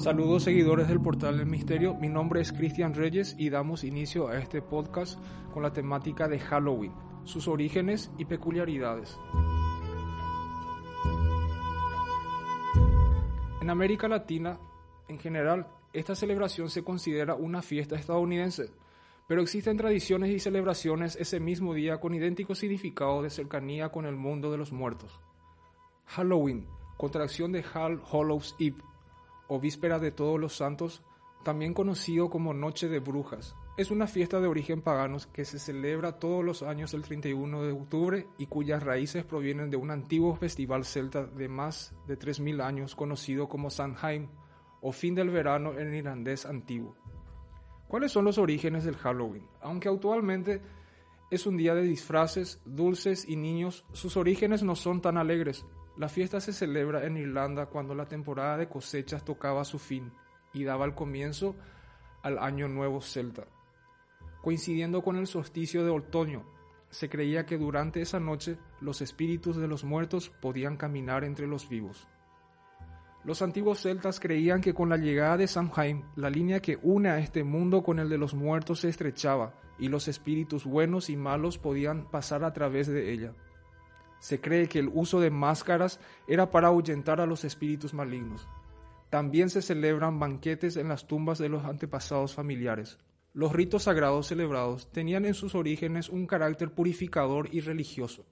Saludos seguidores del portal del misterio, mi nombre es Cristian Reyes y damos inicio a este podcast con la temática de Halloween, sus orígenes y peculiaridades. En América Latina, en general, esta celebración se considera una fiesta estadounidense, pero existen tradiciones y celebraciones ese mismo día con idéntico significado de cercanía con el mundo de los muertos. Halloween, contracción de Hall Hallows Eve, o Víspera de Todos los Santos, también conocido como Noche de Brujas. Es una fiesta de origen pagano que se celebra todos los años el 31 de octubre y cuyas raíces provienen de un antiguo festival celta de más de 3.000 años conocido como Samhain o fin del verano en irlandés antiguo. ¿Cuáles son los orígenes del Halloween? Aunque actualmente es un día de disfraces, dulces y niños, sus orígenes no son tan alegres. La fiesta se celebra en Irlanda cuando la temporada de cosechas tocaba su fin y daba el comienzo al Año Nuevo Celta. Coincidiendo con el solsticio de otoño, se creía que durante esa noche los espíritus de los muertos podían caminar entre los vivos. Los antiguos celtas creían que con la llegada de Samhain, la línea que une a este mundo con el de los muertos se estrechaba y los espíritus buenos y malos podían pasar a través de ella. Se cree que el uso de máscaras era para ahuyentar a los espíritus malignos. También se celebran banquetes en las tumbas de los antepasados familiares. Los ritos sagrados celebrados tenían en sus orígenes un carácter purificador y religioso,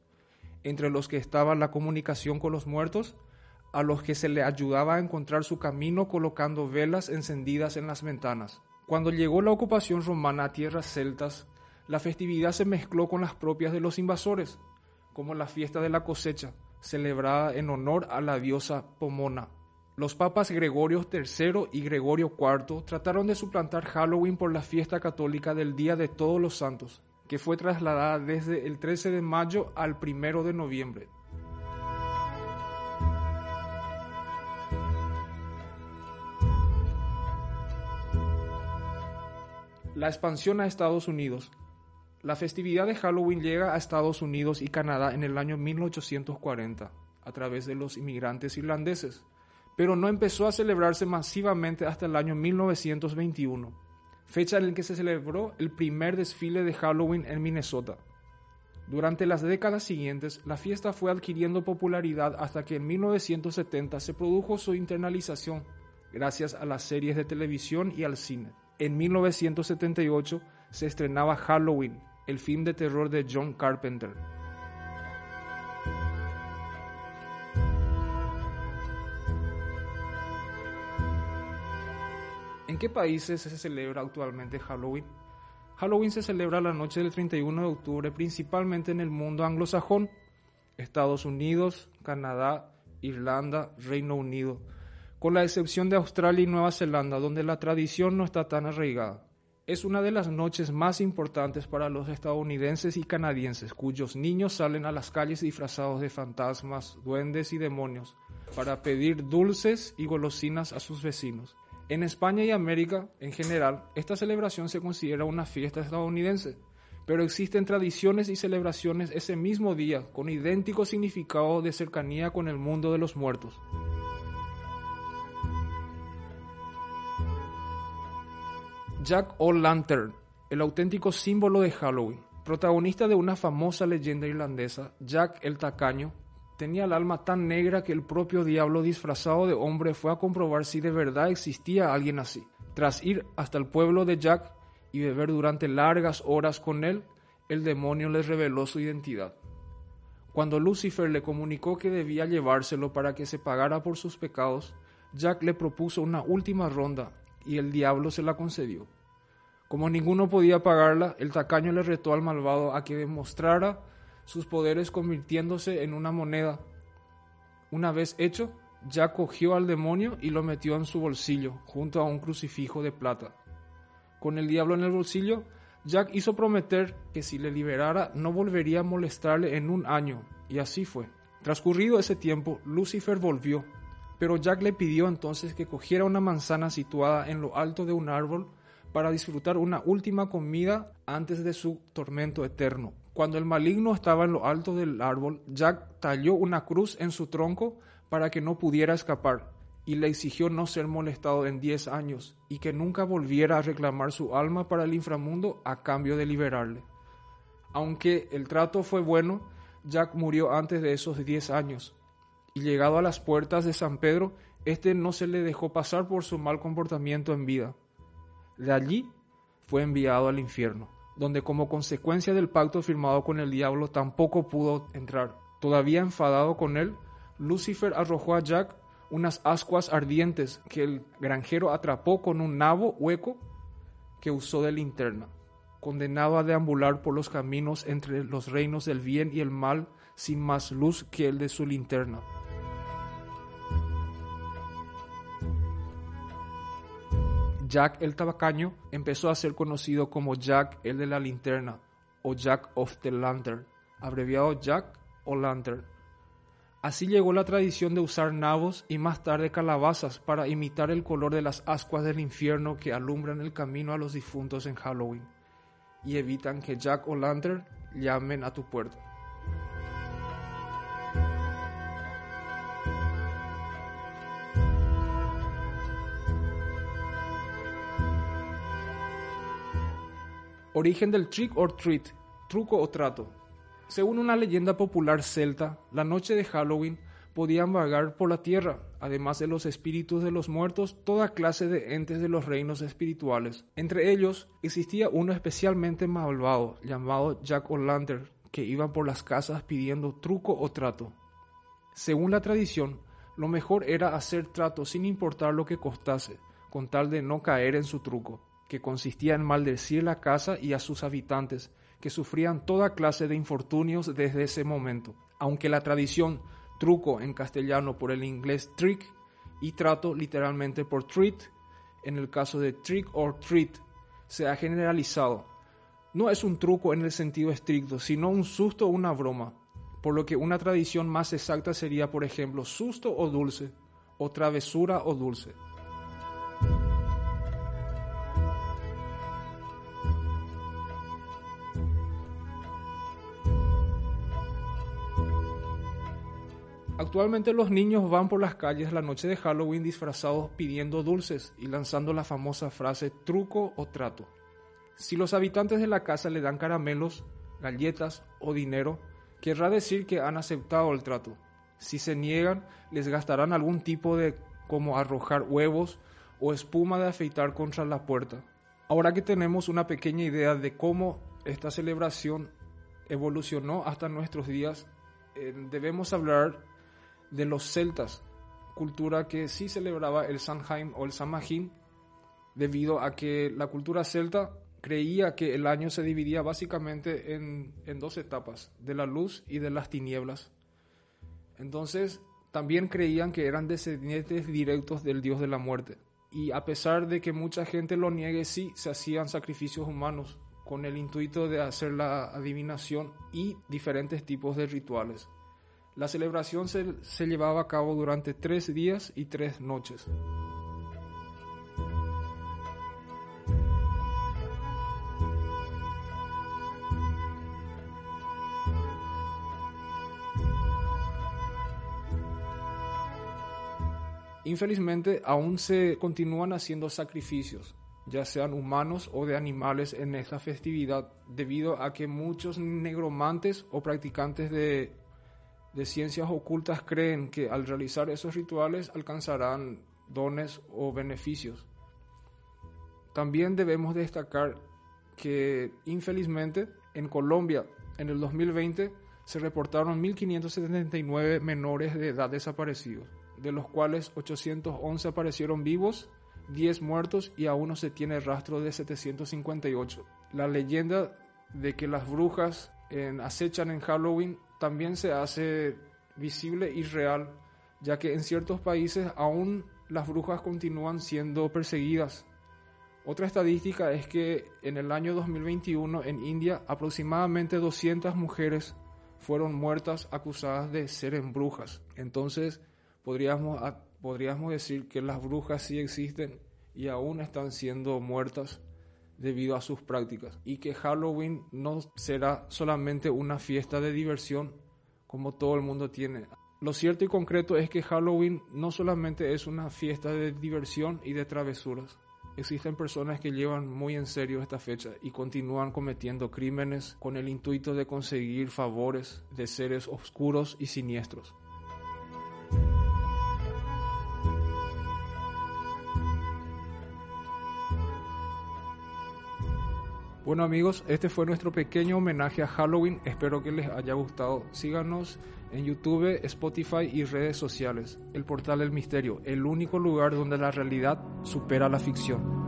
entre los que estaba la comunicación con los muertos, a los que se le ayudaba a encontrar su camino colocando velas encendidas en las ventanas. Cuando llegó la ocupación romana a tierras celtas, la festividad se mezcló con las propias de los invasores, como la fiesta de la cosecha, celebrada en honor a la diosa Pomona. Los papas Gregorio III y Gregorio IV trataron de suplantar Halloween por la fiesta católica del Día de Todos los Santos, que fue trasladada desde el 13 de mayo al 1 de noviembre. La expansión a Estados Unidos la festividad de Halloween llega a Estados Unidos y Canadá en el año 1840 a través de los inmigrantes irlandeses, pero no empezó a celebrarse masivamente hasta el año 1921, fecha en la que se celebró el primer desfile de Halloween en Minnesota. Durante las décadas siguientes, la fiesta fue adquiriendo popularidad hasta que en 1970 se produjo su internalización gracias a las series de televisión y al cine. En 1978 se estrenaba Halloween, el film de terror de John Carpenter. ¿En qué países se celebra actualmente Halloween? Halloween se celebra la noche del 31 de octubre principalmente en el mundo anglosajón, Estados Unidos, Canadá, Irlanda, Reino Unido, con la excepción de Australia y Nueva Zelanda, donde la tradición no está tan arraigada es una de las noches más importantes para los estadounidenses y canadienses, cuyos niños salen a las calles disfrazados de fantasmas, duendes y demonios para pedir dulces y golosinas a sus vecinos. En España y América, en general, esta celebración se considera una fiesta estadounidense, pero existen tradiciones y celebraciones ese mismo día con idéntico significado de cercanía con el mundo de los muertos. Jack O'Lantern, el auténtico símbolo de Halloween. Protagonista de una famosa leyenda irlandesa, Jack el Tacaño tenía el alma tan negra que el propio diablo disfrazado de hombre fue a comprobar si de verdad existía alguien así. Tras ir hasta el pueblo de Jack y beber durante largas horas con él, el demonio le reveló su identidad. Cuando Lucifer le comunicó que debía llevárselo para que se pagara por sus pecados, Jack le propuso una última ronda y el diablo se la concedió. Como ninguno podía pagarla, el tacaño le retó al malvado a que demostrara sus poderes convirtiéndose en una moneda. Una vez hecho, Jack cogió al demonio y lo metió en su bolsillo, junto a un crucifijo de plata. Con el diablo en el bolsillo, Jack hizo prometer que si le liberara no volvería a molestarle en un año, y así fue. Transcurrido ese tiempo, Lucifer volvió, pero Jack le pidió entonces que cogiera una manzana situada en lo alto de un árbol para disfrutar una última comida antes de su tormento eterno. Cuando el maligno estaba en lo alto del árbol, Jack talló una cruz en su tronco para que no pudiera escapar y le exigió no ser molestado en diez años y que nunca volviera a reclamar su alma para el inframundo a cambio de liberarle. Aunque el trato fue bueno, Jack murió antes de esos diez años, y llegado a las puertas de San Pedro, éste no se le dejó pasar por su mal comportamiento en vida. De allí fue enviado al infierno, donde como consecuencia del pacto firmado con el diablo tampoco pudo entrar. Todavía enfadado con él, Lucifer arrojó a Jack unas ascuas ardientes que el granjero atrapó con un nabo hueco que usó de linterna, condenado a deambular por los caminos entre los reinos del bien y el mal sin más luz que el de su linterna. Jack el tabacaño empezó a ser conocido como Jack el de la linterna o Jack of the Lantern, abreviado Jack o Lantern. Así llegó la tradición de usar nabos y más tarde calabazas para imitar el color de las ascuas del infierno que alumbran el camino a los difuntos en Halloween y evitan que Jack o Lantern llamen a tu puerta. Origen del trick or treat, truco o trato. Según una leyenda popular celta, la noche de Halloween podían vagar por la tierra, además de los espíritus de los muertos, toda clase de entes de los reinos espirituales. Entre ellos existía uno especialmente malvado, llamado Jack O'Lantern, que iba por las casas pidiendo truco o trato. Según la tradición, lo mejor era hacer trato sin importar lo que costase, con tal de no caer en su truco que consistía en maldecir la casa y a sus habitantes, que sufrían toda clase de infortunios desde ese momento. Aunque la tradición truco en castellano por el inglés trick y trato literalmente por treat, en el caso de trick or treat, se ha generalizado. No es un truco en el sentido estricto, sino un susto o una broma, por lo que una tradición más exacta sería, por ejemplo, susto o dulce, o travesura o dulce. Actualmente los niños van por las calles la noche de Halloween disfrazados pidiendo dulces y lanzando la famosa frase truco o trato. Si los habitantes de la casa le dan caramelos, galletas o dinero, querrá decir que han aceptado el trato. Si se niegan, les gastarán algún tipo de como arrojar huevos o espuma de afeitar contra la puerta. Ahora que tenemos una pequeña idea de cómo esta celebración evolucionó hasta nuestros días, eh, debemos hablar de los celtas, cultura que sí celebraba el Samhain o el Samhain, debido a que la cultura celta creía que el año se dividía básicamente en, en dos etapas, de la luz y de las tinieblas. Entonces, también creían que eran descendientes directos del dios de la muerte. Y a pesar de que mucha gente lo niegue, sí se hacían sacrificios humanos con el intuito de hacer la adivinación y diferentes tipos de rituales. La celebración se, se llevaba a cabo durante tres días y tres noches. Infelizmente aún se continúan haciendo sacrificios, ya sean humanos o de animales en esta festividad, debido a que muchos negromantes o practicantes de de ciencias ocultas creen que al realizar esos rituales alcanzarán dones o beneficios. También debemos destacar que infelizmente en Colombia en el 2020 se reportaron 1.579 menores de edad desaparecidos, de los cuales 811 aparecieron vivos 10 muertos y aún no se tiene rastro de 758. La leyenda de que las brujas acechan en Halloween también se hace visible y real, ya que en ciertos países aún las brujas continúan siendo perseguidas. Otra estadística es que en el año 2021 en India aproximadamente 200 mujeres fueron muertas acusadas de ser en brujas. Entonces podríamos, podríamos decir que las brujas sí existen y aún están siendo muertas debido a sus prácticas y que Halloween no será solamente una fiesta de diversión como todo el mundo tiene. Lo cierto y concreto es que Halloween no solamente es una fiesta de diversión y de travesuras. Existen personas que llevan muy en serio esta fecha y continúan cometiendo crímenes con el intuito de conseguir favores de seres oscuros y siniestros. Bueno amigos, este fue nuestro pequeño homenaje a Halloween. Espero que les haya gustado. Síganos en YouTube, Spotify y redes sociales. El portal del misterio, el único lugar donde la realidad supera la ficción.